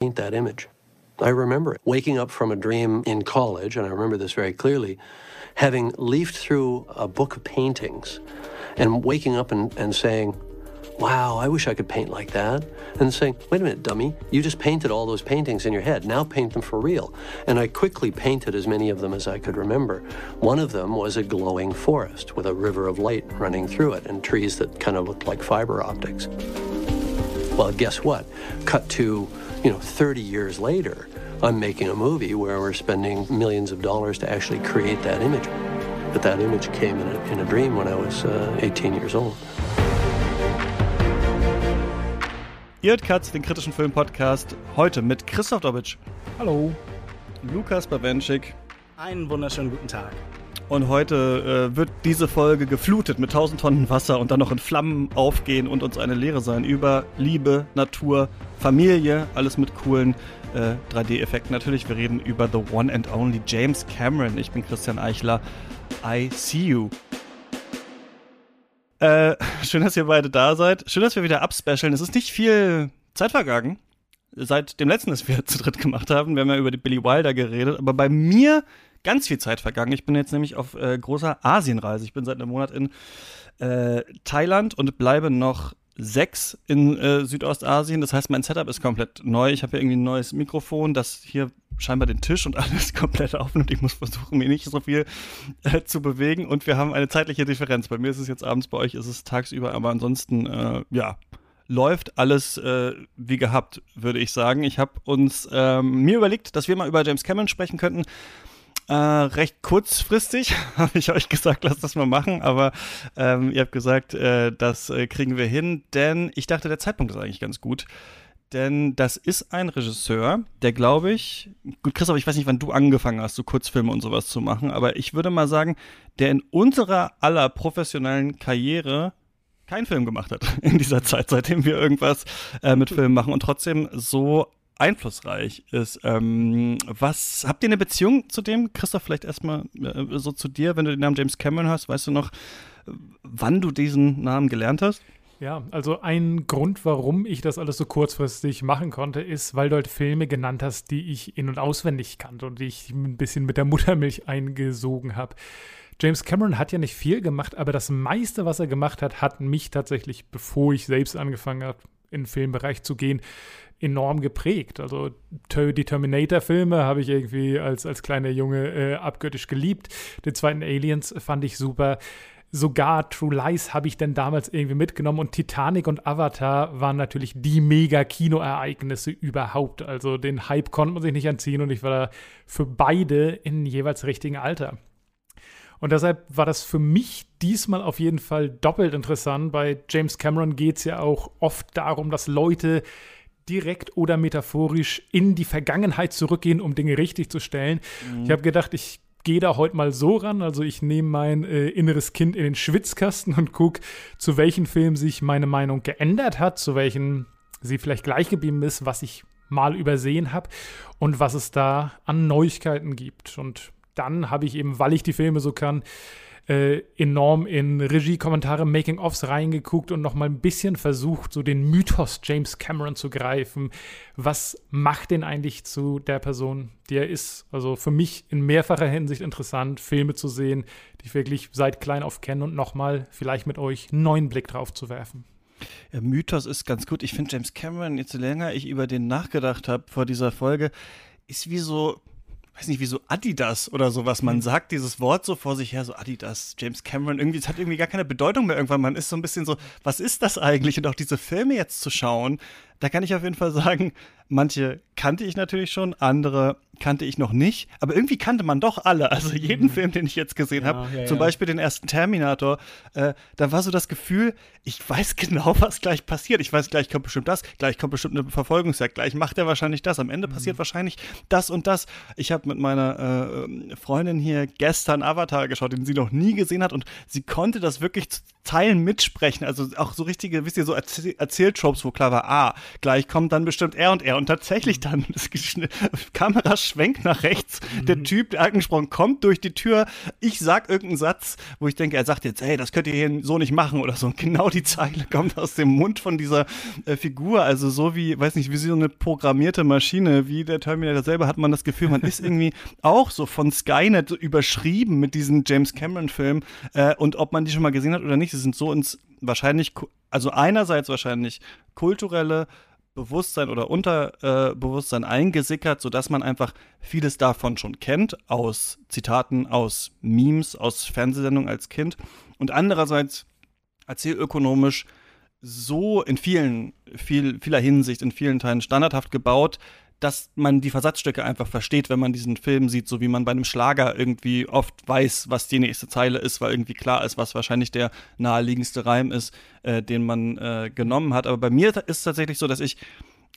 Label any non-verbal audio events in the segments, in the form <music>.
paint that image. I remember it. waking up from a dream in college, and I remember this very clearly, having leafed through a book of paintings and waking up and, and saying, wow, I wish I could paint like that. And saying, wait a minute, dummy, you just painted all those paintings in your head. Now paint them for real. And I quickly painted as many of them as I could remember. One of them was a glowing forest with a river of light running through it and trees that kind of looked like fiber optics. Well, guess what? Cut to, you know, 30 years later, I'm making a movie where we're spending millions of dollars to actually create that image. But that image came in a, in a dream when I was uh, 18 years old. Ihr hört Katz, den kritischen Film-Podcast, heute mit Christoph Dobitsch. Hallo. Lukas Bawenschik. Einen wunderschönen guten Tag. Und heute äh, wird diese Folge geflutet mit 1000 Tonnen Wasser und dann noch in Flammen aufgehen und uns eine Lehre sein über Liebe, Natur, Familie, alles mit coolen äh, 3D-Effekten. Natürlich, wir reden über The One and Only James Cameron. Ich bin Christian Eichler. I see you. Äh, schön, dass ihr beide da seid. Schön, dass wir wieder abspecialen. Es ist nicht viel Zeit vergangen seit dem letzten, das wir <laughs> zu dritt gemacht haben. Wir haben ja über die Billy Wilder geredet, aber bei mir ganz viel Zeit vergangen. Ich bin jetzt nämlich auf äh, großer Asienreise. Ich bin seit einem Monat in äh, Thailand und bleibe noch sechs in äh, Südostasien. Das heißt, mein Setup ist komplett neu. Ich habe hier irgendwie ein neues Mikrofon, das hier scheinbar den Tisch und <laughs> alles komplett aufnimmt. Ich muss versuchen, mir nicht so viel äh, zu bewegen. Und wir haben eine zeitliche Differenz. Bei mir ist es jetzt abends, bei euch ist es tagsüber. Aber ansonsten, äh, ja, läuft alles äh, wie gehabt, würde ich sagen. Ich habe uns ähm, mir überlegt, dass wir mal über James Cameron sprechen könnten. Äh, recht kurzfristig <laughs> habe ich euch gesagt, lasst das mal machen, aber ähm, ihr habt gesagt, äh, das äh, kriegen wir hin, denn ich dachte, der Zeitpunkt ist eigentlich ganz gut. Denn das ist ein Regisseur, der glaube ich, gut, Christoph, ich weiß nicht, wann du angefangen hast, so Kurzfilme und sowas zu machen, aber ich würde mal sagen, der in unserer aller professionellen Karriere keinen Film gemacht hat <laughs> in dieser Zeit, seitdem wir irgendwas äh, mit Filmen machen und trotzdem so einflussreich ist. Ähm, was habt ihr eine Beziehung zu dem? Christoph, vielleicht erstmal äh, so zu dir, wenn du den Namen James Cameron hörst, weißt du noch, wann du diesen Namen gelernt hast? Ja, also ein Grund, warum ich das alles so kurzfristig machen konnte, ist, weil du halt Filme genannt hast, die ich in- und auswendig kannte und die ich ein bisschen mit der Muttermilch eingesogen habe. James Cameron hat ja nicht viel gemacht, aber das meiste, was er gemacht hat, hat mich tatsächlich, bevor ich selbst angefangen habe, in den Filmbereich zu gehen, enorm geprägt. Also die Terminator-Filme habe ich irgendwie als, als kleiner Junge äh, abgöttisch geliebt. Den zweiten Aliens fand ich super. Sogar True Lies habe ich denn damals irgendwie mitgenommen und Titanic und Avatar waren natürlich die mega Kinoereignisse überhaupt. Also den Hype konnte man sich nicht anziehen und ich war da für beide in jeweils richtigen Alter. Und deshalb war das für mich diesmal auf jeden Fall doppelt interessant. Bei James Cameron geht es ja auch oft darum, dass Leute direkt oder metaphorisch in die Vergangenheit zurückgehen, um Dinge richtig zu stellen. Mhm. Ich habe gedacht, ich gehe da heute mal so ran. Also ich nehme mein äh, inneres Kind in den Schwitzkasten und gucke, zu welchen Filmen sich meine Meinung geändert hat, zu welchen sie vielleicht gleich geblieben ist, was ich mal übersehen habe und was es da an Neuigkeiten gibt. Und dann habe ich eben, weil ich die Filme so kann, äh, enorm in Regie-Kommentare, Making-ofs reingeguckt und nochmal ein bisschen versucht, so den Mythos James Cameron zu greifen. Was macht den eigentlich zu der Person, die er ist? Also für mich in mehrfacher Hinsicht interessant, Filme zu sehen, die ich wirklich seit klein auf kenne und nochmal vielleicht mit euch einen neuen Blick drauf zu werfen. Ja, Mythos ist ganz gut. Ich finde James Cameron, jetzt länger ich über den nachgedacht habe vor dieser Folge, ist wie so weiß nicht, wie so Adidas oder sowas. Man mhm. sagt dieses Wort so vor sich her, so Adidas, James Cameron, irgendwie, es hat irgendwie gar keine Bedeutung mehr irgendwann. Man ist so ein bisschen so, was ist das eigentlich? Und auch diese Filme jetzt zu schauen, da kann ich auf jeden Fall sagen, manche kannte ich natürlich schon, andere kannte ich noch nicht, aber irgendwie kannte man doch alle. Also jeden mhm. Film, den ich jetzt gesehen ja, habe, ja, zum ja. Beispiel den ersten Terminator, äh, da war so das Gefühl, ich weiß <laughs> genau, was gleich passiert. Ich weiß, gleich kommt bestimmt das, gleich kommt bestimmt eine Verfolgungsjagd, gleich macht er wahrscheinlich das, am Ende mhm. passiert wahrscheinlich das und das. Ich habe mit meiner äh, Freundin hier gestern Avatar geschaut, den sie noch nie gesehen hat und sie konnte das wirklich zu Teilen mitsprechen. Also auch so richtige, wisst ihr, so Erzähl Erzähltropes, wo klar war, ah, gleich kommt dann bestimmt er und er. Und tatsächlich, mhm. dann <laughs> das Kamera schwenkt nach rechts, mhm. der Typ, der angesprochen kommt durch die Tür, ich sag irgendeinen Satz, wo ich denke, er sagt jetzt, hey, das könnt ihr hier so nicht machen oder so. Und genau die Zeile kommt aus dem Mund von dieser äh, Figur, also so wie, weiß nicht, wie so eine programmierte Maschine, wie der Terminator selber, hat man das Gefühl, man ist irgendwie <laughs> auch so von Skynet überschrieben mit diesen James Cameron-Filmen. Äh, und ob man die schon mal gesehen hat oder nicht, sie sind so ins wahrscheinlich, also einerseits wahrscheinlich kulturelle Bewusstsein oder Unterbewusstsein äh, eingesickert, sodass man einfach vieles davon schon kennt, aus Zitaten, aus Memes, aus Fernsehsendungen als Kind. Und andererseits erzählökonomisch so in vielen, viel, vieler Hinsicht, in vielen Teilen standardhaft gebaut, dass man die Versatzstücke einfach versteht, wenn man diesen Film sieht, so wie man bei einem Schlager irgendwie oft weiß, was die nächste Zeile ist, weil irgendwie klar ist, was wahrscheinlich der naheliegendste Reim ist, äh, den man äh, genommen hat. Aber bei mir ist es tatsächlich so, dass ich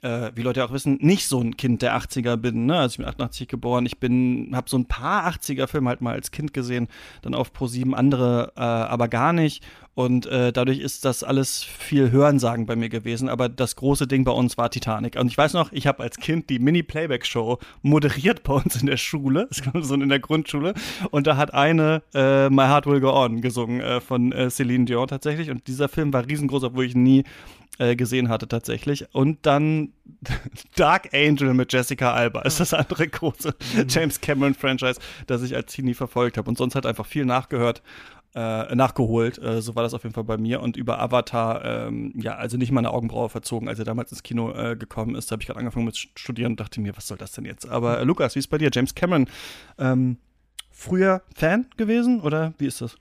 äh, wie Leute auch wissen, nicht so ein Kind der 80er bin. Ne? Also ich bin 88 geboren. Ich bin, habe so ein paar 80er-Filme halt mal als Kind gesehen, dann auf Pro 7 andere äh, aber gar nicht. Und äh, dadurch ist das alles viel Hörensagen bei mir gewesen. Aber das große Ding bei uns war Titanic. Und ich weiß noch, ich habe als Kind die Mini-Playback-Show moderiert bei uns in der Schule, <laughs> so in der Grundschule. Und da hat eine äh, My Heart Will Go On gesungen äh, von äh, Celine Dion tatsächlich. Und dieser Film war riesengroß, obwohl ich nie äh, gesehen hatte tatsächlich. Und dann <laughs> Dark Angel mit Jessica Alba ist das andere große mhm. James Cameron Franchise, das ich als Teenie verfolgt habe. Und sonst hat einfach viel nachgehört. Äh, nachgeholt. Äh, so war das auf jeden Fall bei mir. Und über Avatar, ähm, ja, also nicht mal eine Augenbraue verzogen, als er damals ins Kino äh, gekommen ist. Da habe ich gerade angefangen mit Studieren und dachte mir, was soll das denn jetzt? Aber äh, Lukas, wie ist bei dir? James Cameron, ähm, früher Fan gewesen oder wie ist das?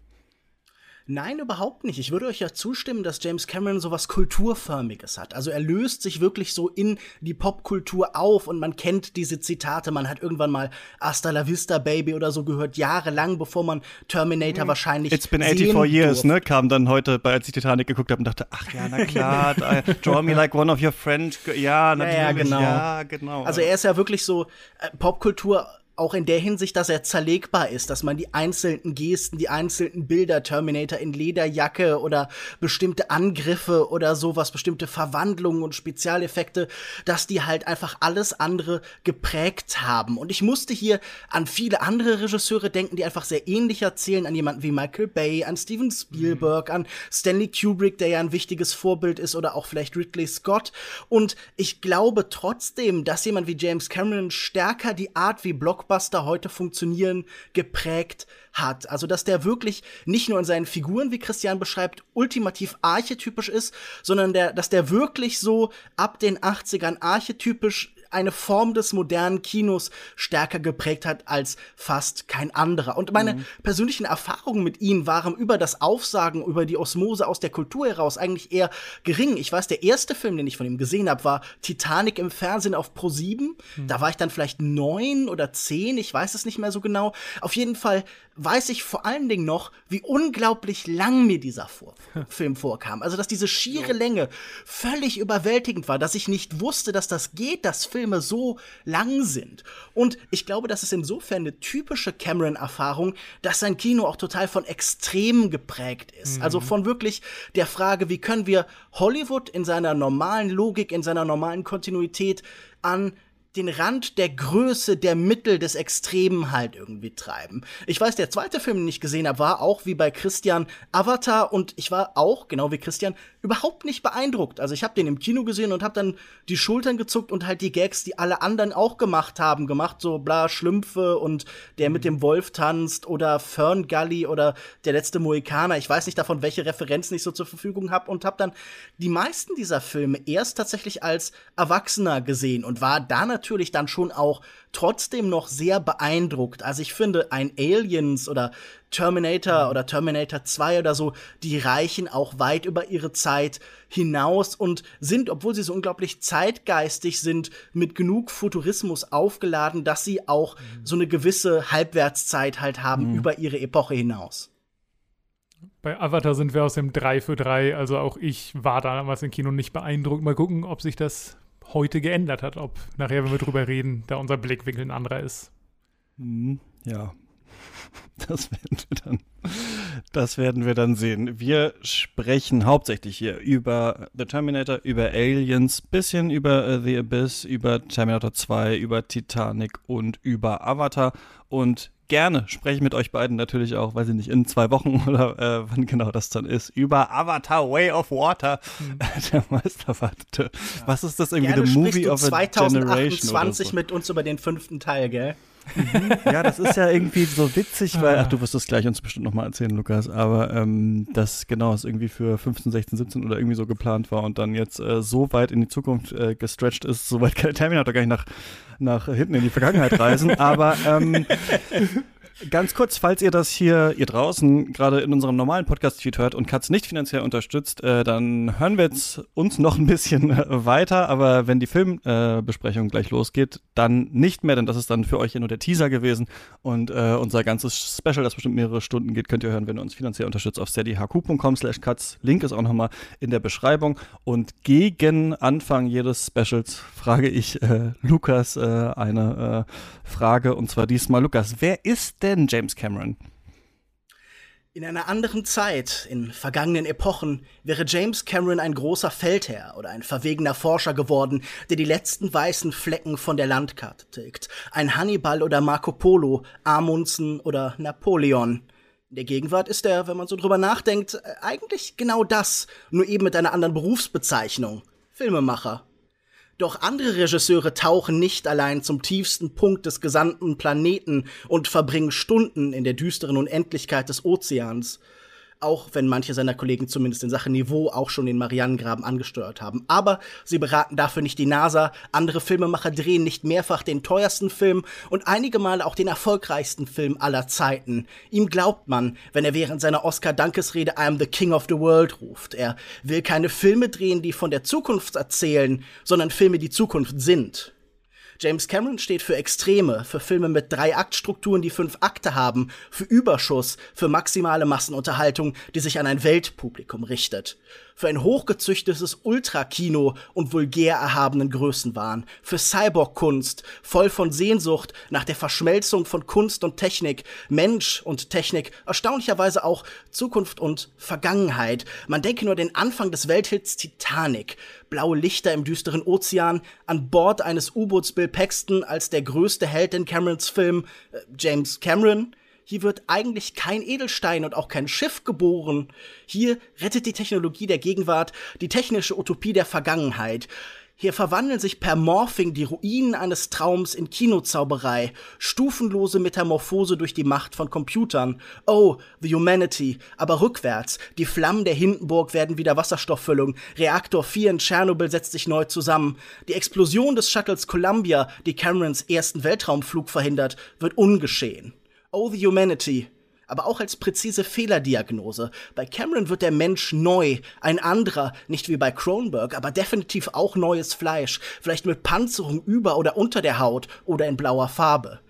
Nein, überhaupt nicht. Ich würde euch ja zustimmen, dass James Cameron sowas Kulturförmiges hat. Also er löst sich wirklich so in die Popkultur auf und man kennt diese Zitate. Man hat irgendwann mal Hasta la Vista Baby oder so gehört, jahrelang, bevor man Terminator mhm. wahrscheinlich. It's been 84 years, durfte. ne? Kam dann heute, als ich Titanic geguckt habe und dachte, ach ja, na klar, <laughs> draw me like one of your friends. Ja, natürlich. Ja, ja, genau. Ja, genau. Also er ist ja wirklich so äh, Popkultur auch in der Hinsicht, dass er zerlegbar ist, dass man die einzelnen Gesten, die einzelnen Bilder, Terminator in Lederjacke oder bestimmte Angriffe oder sowas, bestimmte Verwandlungen und Spezialeffekte, dass die halt einfach alles andere geprägt haben. Und ich musste hier an viele andere Regisseure denken, die einfach sehr ähnlich erzählen, an jemanden wie Michael Bay, an Steven Spielberg, mhm. an Stanley Kubrick, der ja ein wichtiges Vorbild ist, oder auch vielleicht Ridley Scott. Und ich glaube trotzdem, dass jemand wie James Cameron stärker die Art, wie Block Blockbuster heute funktionieren, geprägt hat. Also, dass der wirklich nicht nur in seinen Figuren, wie Christian beschreibt, ultimativ archetypisch ist, sondern der, dass der wirklich so ab den 80ern archetypisch eine Form des modernen Kinos stärker geprägt hat als fast kein anderer. Und meine mhm. persönlichen Erfahrungen mit ihm waren über das Aufsagen, über die Osmose aus der Kultur heraus eigentlich eher gering. Ich weiß, der erste Film, den ich von ihm gesehen habe, war Titanic im Fernsehen auf Pro 7. Mhm. Da war ich dann vielleicht neun oder zehn, ich weiß es nicht mehr so genau. Auf jeden Fall weiß ich vor allen Dingen noch, wie unglaublich lang mir dieser vor <laughs> Film vorkam. Also, dass diese schiere Länge völlig überwältigend war, dass ich nicht wusste, dass das geht, dass Filme so lang sind. Und ich glaube, das ist insofern eine typische Cameron-Erfahrung, dass sein Kino auch total von Extremen geprägt ist. Mhm. Also von wirklich der Frage, wie können wir Hollywood in seiner normalen Logik, in seiner normalen Kontinuität an den Rand der Größe, der Mittel des Extremen halt irgendwie treiben. Ich weiß, der zweite Film, den ich gesehen habe, war auch wie bei Christian Avatar und ich war auch, genau wie Christian, überhaupt nicht beeindruckt. Also ich habe den im Kino gesehen und habe dann die Schultern gezuckt und halt die Gags, die alle anderen auch gemacht haben, gemacht, so bla Schlümpfe und der mit dem Wolf tanzt oder Fern Gully oder der letzte Mohikaner. Ich weiß nicht davon, welche Referenzen ich so zur Verfügung habe und habe dann die meisten dieser Filme erst tatsächlich als Erwachsener gesehen und war da natürlich dann schon auch trotzdem noch sehr beeindruckt. Also ich finde, ein Aliens oder Terminator oder Terminator 2 oder so, die reichen auch weit über ihre Zeit hinaus und sind, obwohl sie so unglaublich zeitgeistig sind, mit genug Futurismus aufgeladen, dass sie auch mhm. so eine gewisse Halbwertszeit halt haben mhm. über ihre Epoche hinaus. Bei Avatar sind wir aus dem 3 für 3, also auch ich war damals im Kino nicht beeindruckt. Mal gucken, ob sich das heute geändert hat, ob nachher, wenn wir drüber reden, da unser Blickwinkel ein anderer ist. Mhm, ja. Das werden wir dann, das werden wir dann sehen. Wir sprechen hauptsächlich hier über The Terminator, über Aliens, bisschen über uh, The Abyss, über Terminator 2, über Titanic und über Avatar und gerne spreche ich mit euch beiden natürlich auch, weiß ich nicht, in zwei Wochen <laughs> oder äh, wann genau das dann ist, über Avatar Way of Water, mhm. <laughs> der meisterwartete. Ja. Was ist das irgendwie, gerne the movie of a 2028 so. mit uns über den fünften Teil, gell? Ja, das ist ja irgendwie so witzig, weil, ach, du wirst das gleich uns bestimmt nochmal erzählen, Lukas, aber ähm, das genau ist irgendwie für 15, 16, 17 oder irgendwie so geplant war und dann jetzt äh, so weit in die Zukunft äh, gestretched ist, so weit kann Terminator gar nicht nach, nach hinten in die Vergangenheit reisen, aber ähm, Ganz kurz, falls ihr das hier, ihr draußen, gerade in unserem normalen Podcast-Feed hört und Katz nicht finanziell unterstützt, äh, dann hören wir jetzt uns noch ein bisschen äh, weiter. Aber wenn die Filmbesprechung äh, gleich losgeht, dann nicht mehr, denn das ist dann für euch ja nur der Teaser gewesen. Und äh, unser ganzes Special, das bestimmt mehrere Stunden geht, könnt ihr hören, wenn ihr uns finanziell unterstützt auf steadyhq.com slash Katz. Link ist auch nochmal in der Beschreibung. Und gegen Anfang jedes Specials frage ich äh, Lukas eine Frage. Und zwar diesmal, Lukas, wer ist denn James Cameron? In einer anderen Zeit, in vergangenen Epochen, wäre James Cameron ein großer Feldherr oder ein verwegener Forscher geworden, der die letzten weißen Flecken von der Landkarte tilgt. Ein Hannibal oder Marco Polo, Amundsen oder Napoleon. In der Gegenwart ist er, wenn man so drüber nachdenkt, eigentlich genau das, nur eben mit einer anderen Berufsbezeichnung. Filmemacher. Doch andere Regisseure tauchen nicht allein zum tiefsten Punkt des gesamten Planeten und verbringen Stunden in der düsteren Unendlichkeit des Ozeans auch wenn manche seiner Kollegen zumindest in Sachen Niveau auch schon den Marianengraben angesteuert haben. Aber sie beraten dafür nicht die NASA, andere Filmemacher drehen nicht mehrfach den teuersten Film und einige Male auch den erfolgreichsten Film aller Zeiten. Ihm glaubt man, wenn er während seiner Oscar-Dankesrede I am the King of the World ruft. Er will keine Filme drehen, die von der Zukunft erzählen, sondern Filme, die Zukunft sind. James Cameron steht für Extreme, für Filme mit drei Aktstrukturen, die fünf Akte haben, für Überschuss, für maximale Massenunterhaltung, die sich an ein Weltpublikum richtet für ein hochgezüchtetes Ultrakino und vulgär erhabenen Größenwahn, für Cyborg-Kunst, voll von Sehnsucht nach der Verschmelzung von Kunst und Technik, Mensch und Technik, erstaunlicherweise auch Zukunft und Vergangenheit. Man denke nur den Anfang des Welthits Titanic, blaue Lichter im düsteren Ozean, an Bord eines U-Boots Bill Paxton als der größte Held in Camerons Film, äh, James Cameron, hier wird eigentlich kein Edelstein und auch kein Schiff geboren. Hier rettet die Technologie der Gegenwart die technische Utopie der Vergangenheit. Hier verwandeln sich per Morphing die Ruinen eines Traums in Kinozauberei, stufenlose Metamorphose durch die Macht von Computern. Oh, the humanity, aber rückwärts. Die Flammen der Hindenburg werden wieder Wasserstofffüllung. Reaktor 4 in Tschernobyl setzt sich neu zusammen. Die Explosion des Shuttles Columbia, die Camerons ersten Weltraumflug verhindert, wird ungeschehen. Oh the Humanity, aber auch als präzise Fehlerdiagnose. Bei Cameron wird der Mensch neu, ein anderer, nicht wie bei Kronberg, aber definitiv auch neues Fleisch, vielleicht mit Panzerung über oder unter der Haut oder in blauer Farbe.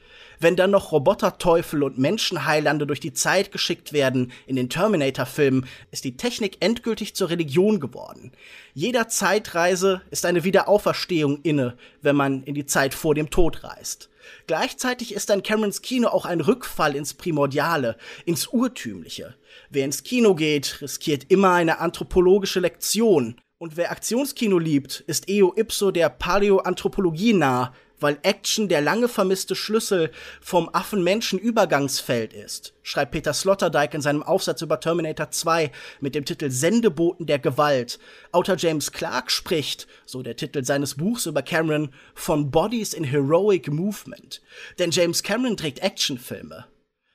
Wenn dann noch Roboterteufel und Menschenheilande durch die Zeit geschickt werden in den Terminator-Filmen, ist die Technik endgültig zur Religion geworden. Jeder Zeitreise ist eine Wiederauferstehung inne, wenn man in die Zeit vor dem Tod reist. Gleichzeitig ist dann Camerons Kino auch ein Rückfall ins Primordiale, ins Urtümliche. Wer ins Kino geht, riskiert immer eine anthropologische Lektion. Und wer Aktionskino liebt, ist eo ipso der Paläoanthropologie nah, weil Action der lange vermisste Schlüssel vom Affen-Menschen-Übergangsfeld ist, schreibt Peter Sloterdijk in seinem Aufsatz über Terminator 2 mit dem Titel Sendeboten der Gewalt. Autor James Clark spricht, so der Titel seines Buchs über Cameron, von Bodies in Heroic Movement. Denn James Cameron trägt Actionfilme.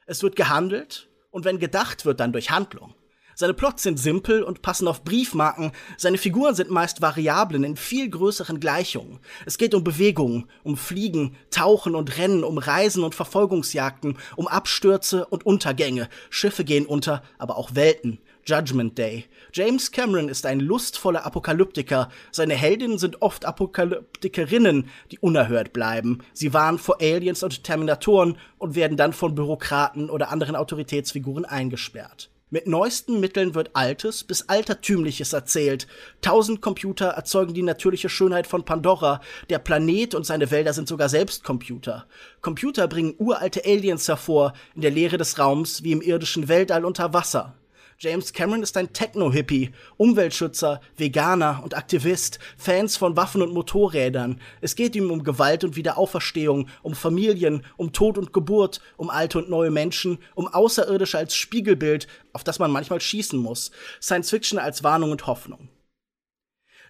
Es wird gehandelt und wenn gedacht wird, dann durch Handlung. Seine Plots sind simpel und passen auf Briefmarken. Seine Figuren sind meist Variablen in viel größeren Gleichungen. Es geht um Bewegungen, um Fliegen, Tauchen und Rennen, um Reisen und Verfolgungsjagden, um Abstürze und Untergänge. Schiffe gehen unter, aber auch Welten. Judgment Day. James Cameron ist ein lustvoller Apokalyptiker. Seine Heldinnen sind oft Apokalyptikerinnen, die unerhört bleiben. Sie warnen vor Aliens und Terminatoren und werden dann von Bürokraten oder anderen Autoritätsfiguren eingesperrt. Mit neuesten Mitteln wird Altes bis Altertümliches erzählt. Tausend Computer erzeugen die natürliche Schönheit von Pandora. Der Planet und seine Wälder sind sogar selbst Computer. Computer bringen uralte Aliens hervor, in der Leere des Raums wie im irdischen Weltall unter Wasser. James Cameron ist ein Techno-Hippie, Umweltschützer, Veganer und Aktivist, Fans von Waffen und Motorrädern. Es geht ihm um Gewalt und Wiederauferstehung, um Familien, um Tod und Geburt, um alte und neue Menschen, um Außerirdische als Spiegelbild, auf das man manchmal schießen muss, Science Fiction als Warnung und Hoffnung.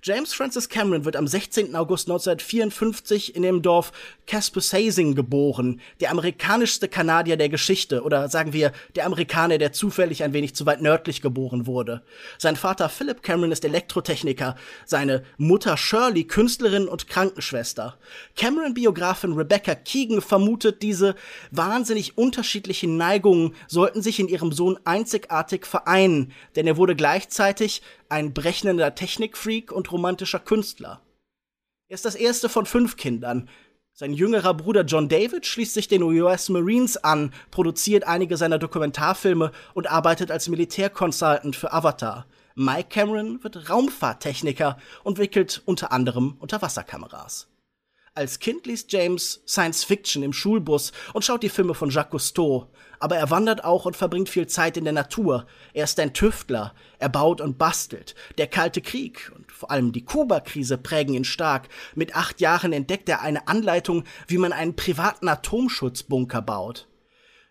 James Francis Cameron wird am 16. August 1954 in dem Dorf Caspasasing geboren, der amerikanischste Kanadier der Geschichte oder sagen wir der Amerikaner, der zufällig ein wenig zu weit nördlich geboren wurde. Sein Vater Philip Cameron ist Elektrotechniker, seine Mutter Shirley Künstlerin und Krankenschwester. Cameron-Biografin Rebecca Keegan vermutet, diese wahnsinnig unterschiedlichen Neigungen sollten sich in ihrem Sohn einzigartig vereinen, denn er wurde gleichzeitig ein berechnender Technikfreak und romantischer Künstler. Er ist das erste von fünf Kindern. Sein jüngerer Bruder John David schließt sich den US Marines an, produziert einige seiner Dokumentarfilme und arbeitet als Militärconsultant für Avatar. Mike Cameron wird Raumfahrttechniker und wickelt unter anderem Unterwasserkameras. Als Kind liest James Science Fiction im Schulbus und schaut die Filme von Jacques Cousteau. Aber er wandert auch und verbringt viel Zeit in der Natur. Er ist ein Tüftler. Er baut und bastelt. Der Kalte Krieg und vor allem die Kuba-Krise prägen ihn stark. Mit acht Jahren entdeckt er eine Anleitung, wie man einen privaten Atomschutzbunker baut.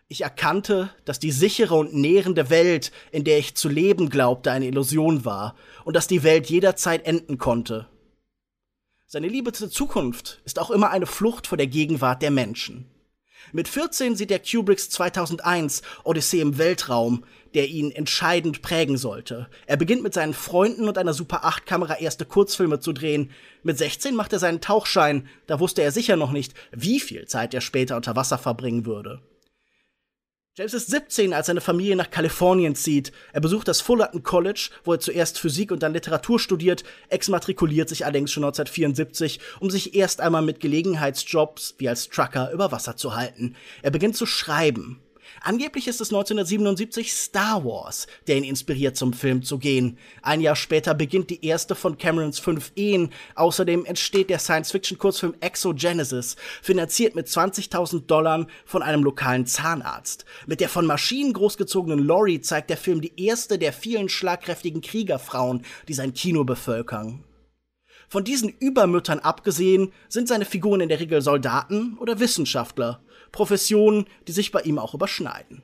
Ich erkannte, dass die sichere und nährende Welt, in der ich zu leben glaubte, eine Illusion war und dass die Welt jederzeit enden konnte. Seine Liebe zur Zukunft ist auch immer eine Flucht vor der Gegenwart der Menschen. Mit 14 sieht er Kubricks 2001 Odyssee im Weltraum, der ihn entscheidend prägen sollte. Er beginnt mit seinen Freunden und einer Super 8 Kamera erste Kurzfilme zu drehen. Mit 16 macht er seinen Tauchschein, da wusste er sicher noch nicht, wie viel Zeit er später unter Wasser verbringen würde. James ist 17, als seine Familie nach Kalifornien zieht. Er besucht das Fullerton College, wo er zuerst Physik und dann Literatur studiert, exmatrikuliert sich allerdings schon 1974, um sich erst einmal mit Gelegenheitsjobs wie als Trucker über Wasser zu halten. Er beginnt zu schreiben. Angeblich ist es 1977 Star Wars, der ihn inspiriert, zum Film zu gehen. Ein Jahr später beginnt die erste von Camerons fünf Ehen. Außerdem entsteht der Science-Fiction-Kurzfilm Exogenesis, finanziert mit 20.000 Dollar von einem lokalen Zahnarzt. Mit der von Maschinen großgezogenen Laurie zeigt der Film die erste der vielen schlagkräftigen Kriegerfrauen, die sein Kino bevölkern. Von diesen Übermüttern abgesehen sind seine Figuren in der Regel Soldaten oder Wissenschaftler. Professionen, die sich bei ihm auch überschneiden.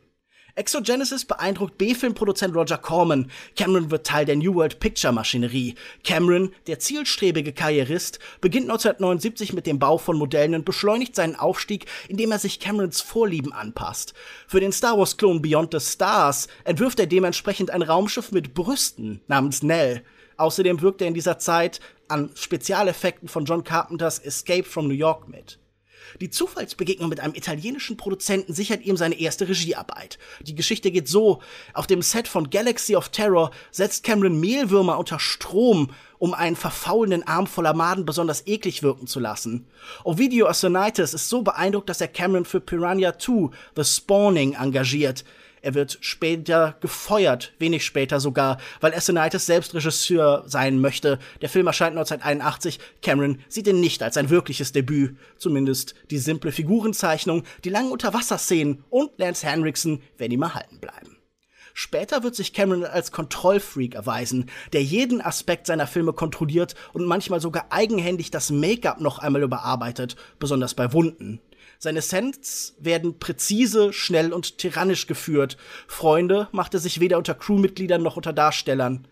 Exogenesis beeindruckt B-Filmproduzent Roger Corman. Cameron wird Teil der New World Picture Maschinerie. Cameron, der zielstrebige Karrierist, beginnt 1979 mit dem Bau von Modellen und beschleunigt seinen Aufstieg, indem er sich Camerons Vorlieben anpasst. Für den Star Wars Klon Beyond the Stars entwirft er dementsprechend ein Raumschiff mit Brüsten namens Nell. Außerdem wirkt er in dieser Zeit an Spezialeffekten von John Carpenters Escape from New York mit. Die Zufallsbegegnung mit einem italienischen Produzenten sichert ihm seine erste Regiearbeit. Die Geschichte geht so. Auf dem Set von Galaxy of Terror setzt Cameron Mehlwürmer unter Strom, um einen verfaulenden Arm voller Maden besonders eklig wirken zu lassen. Ovidio Assonitis ist so beeindruckt, dass er Cameron für Piranha 2 The Spawning engagiert. Er wird später gefeuert, wenig später sogar, weil Assonitis selbst Regisseur sein möchte. Der Film erscheint 1981. Cameron sieht ihn nicht als ein wirkliches Debüt. Zumindest die simple Figurenzeichnung, die langen Unterwasserszenen und Lance Henriksen werden ihm erhalten bleiben. Später wird sich Cameron als Kontrollfreak erweisen, der jeden Aspekt seiner Filme kontrolliert und manchmal sogar eigenhändig das Make-up noch einmal überarbeitet, besonders bei Wunden. Seine Sets werden präzise, schnell und tyrannisch geführt. Freunde macht er sich weder unter Crewmitgliedern noch unter Darstellern.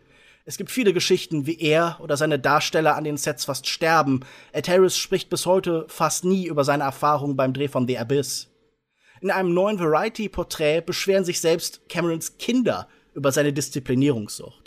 Es gibt viele Geschichten, wie er oder seine Darsteller an den Sets fast sterben. Ed Harris spricht bis heute fast nie über seine Erfahrungen beim Dreh von The Abyss. In einem neuen Variety-Porträt beschweren sich selbst Camerons Kinder über seine Disziplinierungssucht.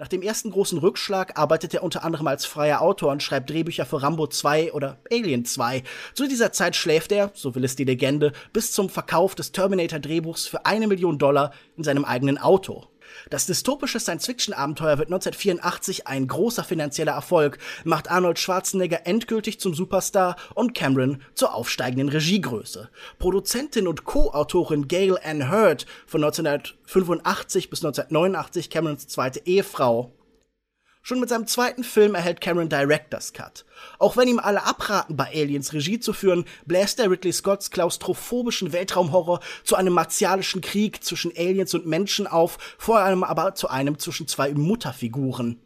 Nach dem ersten großen Rückschlag arbeitet er unter anderem als freier Autor und schreibt Drehbücher für Rambo 2 oder Alien 2. Zu dieser Zeit schläft er, so will es die Legende, bis zum Verkauf des Terminator-Drehbuchs für eine Million Dollar in seinem eigenen Auto. Das dystopische Science-Fiction-Abenteuer wird 1984 ein großer finanzieller Erfolg, macht Arnold Schwarzenegger endgültig zum Superstar und Cameron zur aufsteigenden Regiegröße. Produzentin und Co-Autorin Gail Ann Hurd von 1985 bis 1989 Camerons zweite Ehefrau Schon mit seinem zweiten Film erhält Cameron Director's Cut. Auch wenn ihm alle abraten, bei Aliens Regie zu führen, bläst er Ridley Scotts klaustrophobischen Weltraumhorror zu einem martialischen Krieg zwischen Aliens und Menschen auf, vor allem aber zu einem zwischen zwei Mutterfiguren.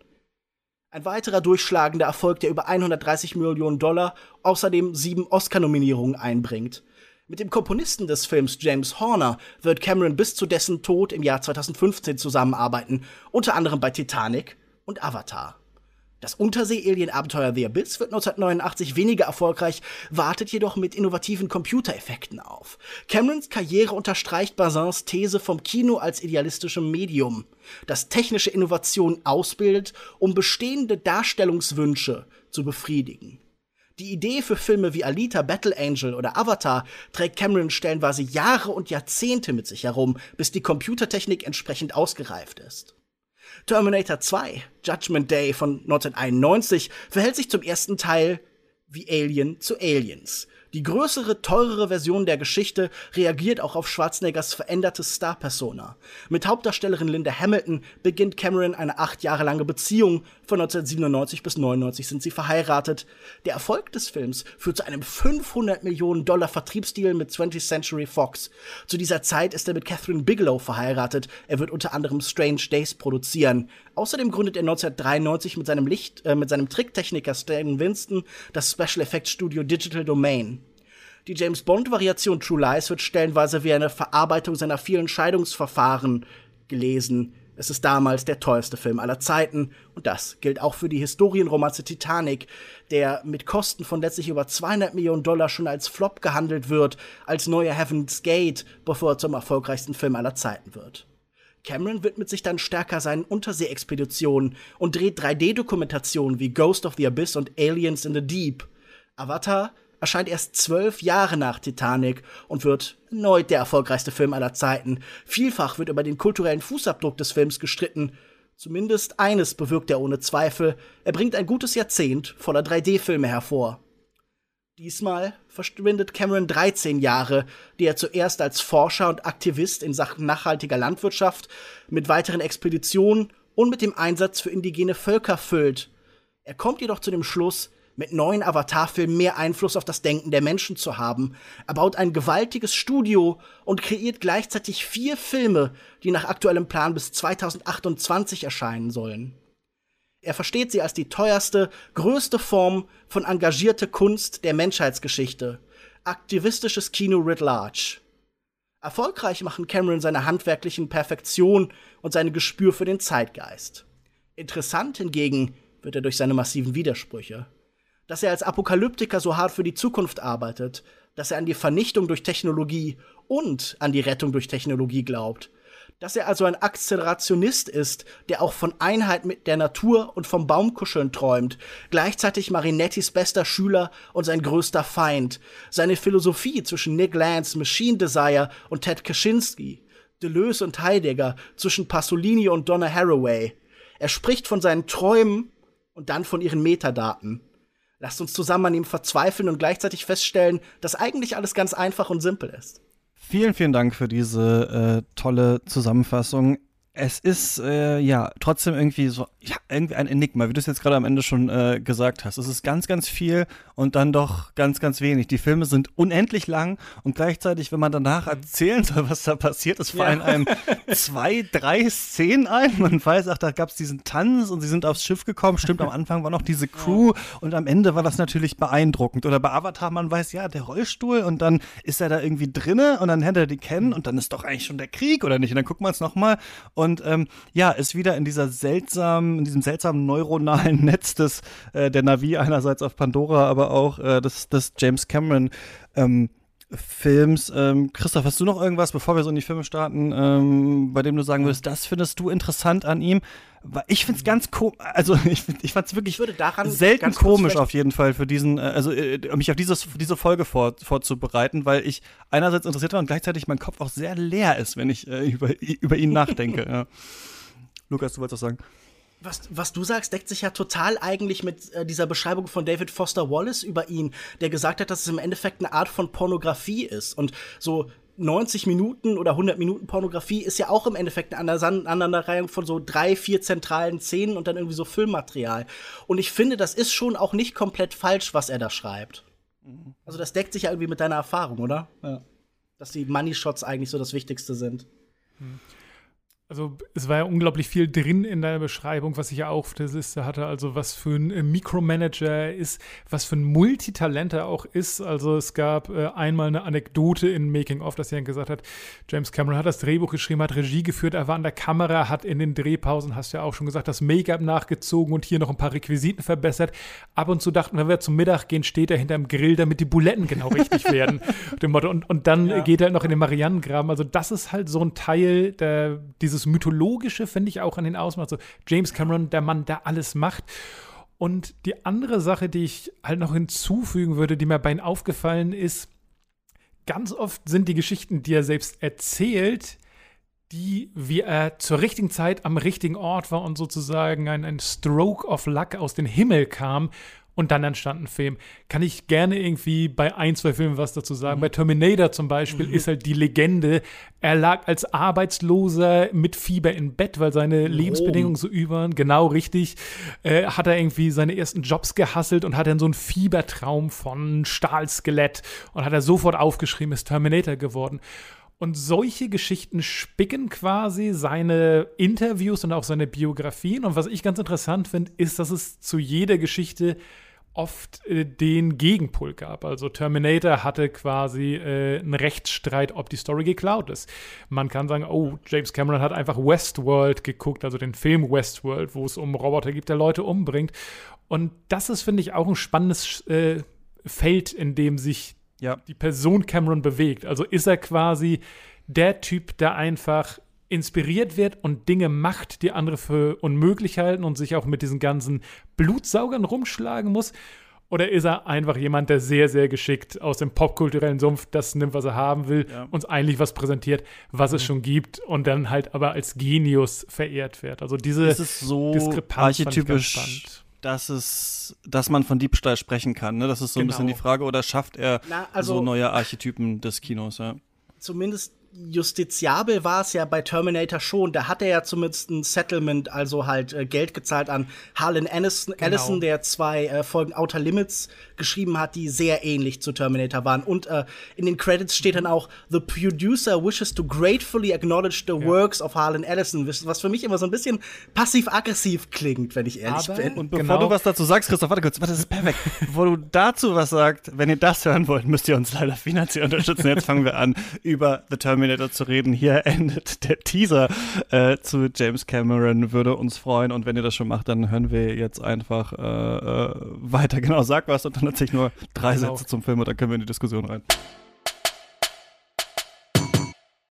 Ein weiterer durchschlagender Erfolg, der über 130 Millionen Dollar, außerdem sieben Oscar-Nominierungen einbringt. Mit dem Komponisten des Films James Horner wird Cameron bis zu dessen Tod im Jahr 2015 zusammenarbeiten, unter anderem bei Titanic und Avatar. Das Untersee-Alien-Abenteuer The Abyss wird 1989 weniger erfolgreich, wartet jedoch mit innovativen Computereffekten auf. Camerons Karriere unterstreicht Bazins These vom Kino als idealistischem Medium, das technische Innovationen ausbildet, um bestehende Darstellungswünsche zu befriedigen. Die Idee für Filme wie Alita, Battle Angel oder Avatar trägt Cameron stellenweise Jahre und Jahrzehnte mit sich herum, bis die Computertechnik entsprechend ausgereift ist. Terminator 2, Judgment Day von 1991, verhält sich zum ersten Teil wie Alien zu Aliens. Die größere, teurere Version der Geschichte reagiert auch auf Schwarzeneggers verändertes Star-Persona. Mit Hauptdarstellerin Linda Hamilton beginnt Cameron eine acht Jahre lange Beziehung. Von 1997 bis 99 sind sie verheiratet. Der Erfolg des Films führt zu einem 500 Millionen Dollar Vertriebsdeal mit 20th Century Fox. Zu dieser Zeit ist er mit Catherine Bigelow verheiratet. Er wird unter anderem Strange Days produzieren. Außerdem gründet er 1993 mit seinem Licht, äh, mit seinem Tricktechniker Stan Winston das Special Effects Studio Digital Domain. Die James Bond-Variation True Lies wird stellenweise wie eine Verarbeitung seiner vielen Scheidungsverfahren gelesen. Es ist damals der teuerste Film aller Zeiten und das gilt auch für die Historienromanze Titanic, der mit Kosten von letztlich über 200 Millionen Dollar schon als Flop gehandelt wird, als neuer Heaven's Gate, bevor er zum erfolgreichsten Film aller Zeiten wird. Cameron widmet sich dann stärker seinen Unterseeexpeditionen und dreht 3D-Dokumentationen wie Ghost of the Abyss und Aliens in the Deep. Avatar erscheint erst zwölf Jahre nach Titanic und wird erneut der erfolgreichste Film aller Zeiten. Vielfach wird über den kulturellen Fußabdruck des Films gestritten. Zumindest eines bewirkt er ohne Zweifel. Er bringt ein gutes Jahrzehnt voller 3D-Filme hervor. Diesmal verschwindet Cameron 13 Jahre, die er zuerst als Forscher und Aktivist in Sachen nachhaltiger Landwirtschaft mit weiteren Expeditionen und mit dem Einsatz für indigene Völker füllt. Er kommt jedoch zu dem Schluss, mit neuen Avatar-Filmen mehr Einfluss auf das Denken der Menschen zu haben. Er baut ein gewaltiges Studio und kreiert gleichzeitig vier Filme, die nach aktuellem Plan bis 2028 erscheinen sollen. Er versteht sie als die teuerste, größte Form von engagierte Kunst der Menschheitsgeschichte. Aktivistisches Kino writ large. Erfolgreich machen Cameron seine handwerklichen Perfektion und sein Gespür für den Zeitgeist. Interessant hingegen wird er durch seine massiven Widersprüche. Dass er als Apokalyptiker so hart für die Zukunft arbeitet, dass er an die Vernichtung durch Technologie und an die Rettung durch Technologie glaubt, dass er also ein Akzelerationist ist, der auch von Einheit mit der Natur und vom Baumkuscheln träumt, gleichzeitig Marinettis bester Schüler und sein größter Feind, seine Philosophie zwischen Nick Lance, Machine Desire und Ted Kaczynski, Deleuze und Heidegger, zwischen Pasolini und Donna Haraway. Er spricht von seinen Träumen und dann von ihren Metadaten. Lasst uns zusammen an ihm verzweifeln und gleichzeitig feststellen, dass eigentlich alles ganz einfach und simpel ist. Vielen, vielen Dank für diese äh, tolle Zusammenfassung es ist äh, ja trotzdem irgendwie so, ja, irgendwie ein Enigma, wie du es jetzt gerade am Ende schon äh, gesagt hast. Es ist ganz, ganz viel und dann doch ganz, ganz wenig. Die Filme sind unendlich lang und gleichzeitig, wenn man danach erzählen soll, was da passiert ist, fallen ja. einem <laughs> zwei, drei Szenen ein. Man weiß, ach, da gab es diesen Tanz und sie sind aufs Schiff gekommen. Stimmt, am Anfang war noch diese Crew und am Ende war das natürlich beeindruckend. Oder bei Avatar, man weiß, ja, der Rollstuhl und dann ist er da irgendwie drinne und dann hätte er die kennen und dann ist doch eigentlich schon der Krieg, oder nicht? Und dann guckt man es nochmal und und ähm, ja, ist wieder in dieser seltsamen, in diesem seltsamen neuronalen <laughs> Netz des äh, der Navi einerseits auf Pandora, aber auch äh, des, des James Cameron ähm, Films. Ähm, Christoph, hast du noch irgendwas, bevor wir so in die Filme starten, ähm, bei dem du sagen würdest, das findest du interessant an ihm? ich finde es ganz <laughs> komisch, also ich, ich fand es wirklich selten komisch auf jeden Fall für diesen, äh, also äh, mich auf dieses, diese Folge vor, vorzubereiten, weil ich einerseits interessiert war und gleichzeitig mein Kopf auch sehr leer ist, wenn ich äh, über, über ihn nachdenke. <laughs> ja. Lukas, du wolltest was sagen? Was, was du sagst, deckt sich ja total eigentlich mit äh, dieser Beschreibung von David Foster Wallace über ihn, der gesagt hat, dass es im Endeffekt eine Art von Pornografie ist. Und so 90 Minuten oder 100 Minuten Pornografie ist ja auch im Endeffekt eine Aneinanderreihung von so drei, vier zentralen Szenen und dann irgendwie so Filmmaterial. Und ich finde, das ist schon auch nicht komplett falsch, was er da schreibt. Mhm. Also das deckt sich ja irgendwie mit deiner Erfahrung, oder? Ja. Dass die Money Shots eigentlich so das Wichtigste sind. Mhm. Also es war ja unglaublich viel drin in der Beschreibung, was ich ja auch auf der Liste hatte. Also was für ein äh, Mikromanager er ist, was für ein Multitalent er auch ist. Also es gab äh, einmal eine Anekdote in Making of, dass er gesagt hat, James Cameron hat das Drehbuch geschrieben, hat Regie geführt, er war an der Kamera, hat in den Drehpausen, hast du ja auch schon gesagt, das Make-up nachgezogen und hier noch ein paar Requisiten verbessert. Ab und zu dachten, wenn wir zum Mittag gehen, steht er hinterm Grill, damit die Buletten genau richtig <laughs> werden. dem Motto. Und, und dann ja. geht er noch in den Marianengraben. Also das ist halt so ein Teil der, dieses dieses Mythologische finde ich auch an den ausmacht. So James Cameron, der Mann, der alles macht. Und die andere Sache, die ich halt noch hinzufügen würde, die mir bei ihm aufgefallen ist, ganz oft sind die Geschichten, die er selbst erzählt, die, wie er zur richtigen Zeit am richtigen Ort war und sozusagen ein, ein Stroke of Luck aus dem Himmel kam und dann entstand ein Film. Kann ich gerne irgendwie bei ein, zwei Filmen was dazu sagen. Mhm. Bei Terminator zum Beispiel mhm. ist halt die Legende, er lag als Arbeitsloser mit Fieber im Bett, weil seine oh. Lebensbedingungen so übern. Genau richtig. Äh, hat er irgendwie seine ersten Jobs gehasselt und hat dann so einen Fiebertraum von Stahlskelett und hat er sofort aufgeschrieben, ist Terminator geworden. Und solche Geschichten spicken quasi seine Interviews und auch seine Biografien. Und was ich ganz interessant finde, ist, dass es zu jeder Geschichte oft äh, den Gegenpol gab. Also Terminator hatte quasi äh, einen Rechtsstreit, ob die Story geklaut ist. Man kann sagen, oh, James Cameron hat einfach Westworld geguckt, also den Film Westworld, wo es um Roboter gibt, der Leute umbringt. Und das ist, finde ich, auch ein spannendes äh, Feld, in dem sich ja. die Person Cameron bewegt. Also ist er quasi der Typ, der einfach inspiriert wird und Dinge macht, die andere für unmöglich halten und sich auch mit diesen ganzen Blutsaugern rumschlagen muss? Oder ist er einfach jemand, der sehr, sehr geschickt aus dem popkulturellen Sumpf das nimmt, was er haben will, ja. uns eigentlich was präsentiert, was mhm. es schon gibt und dann halt aber als Genius verehrt wird? Also diese so Diskrepanz archetypisch, dass es, dass man von Diebstahl sprechen kann. Ne? Das ist so genau. ein bisschen die Frage. Oder schafft er Na, also, so neue Archetypen des Kinos? Ja? Zumindest justiziabel war es ja bei Terminator schon. Da hat er ja zumindest ein Settlement, also halt äh, Geld gezahlt an Harlan Allison, genau. Allison der zwei äh, Folgen Outer Limits geschrieben hat, die sehr ähnlich zu Terminator waren. Und äh, in den Credits steht dann auch, The producer wishes to gratefully acknowledge the ja. works of Harlan Ellison, was für mich immer so ein bisschen passiv-aggressiv klingt, wenn ich ehrlich Aber, bin. Und bevor genau. du was dazu sagst, Christoph, warte kurz, warte, das ist perfekt. <laughs> bevor du dazu was sagst, wenn ihr das hören wollt, müsst ihr uns leider finanziell unterstützen. Jetzt fangen wir an, über The Terminator Terminator zu reden. Hier <laughs> endet der Teaser äh, zu James Cameron. Würde uns freuen. Und wenn ihr das schon macht, dann hören wir jetzt einfach äh, äh, weiter. Genau, sag was und dann erzähle ich nur drei genau. Sätze zum Film und dann können wir in die Diskussion rein.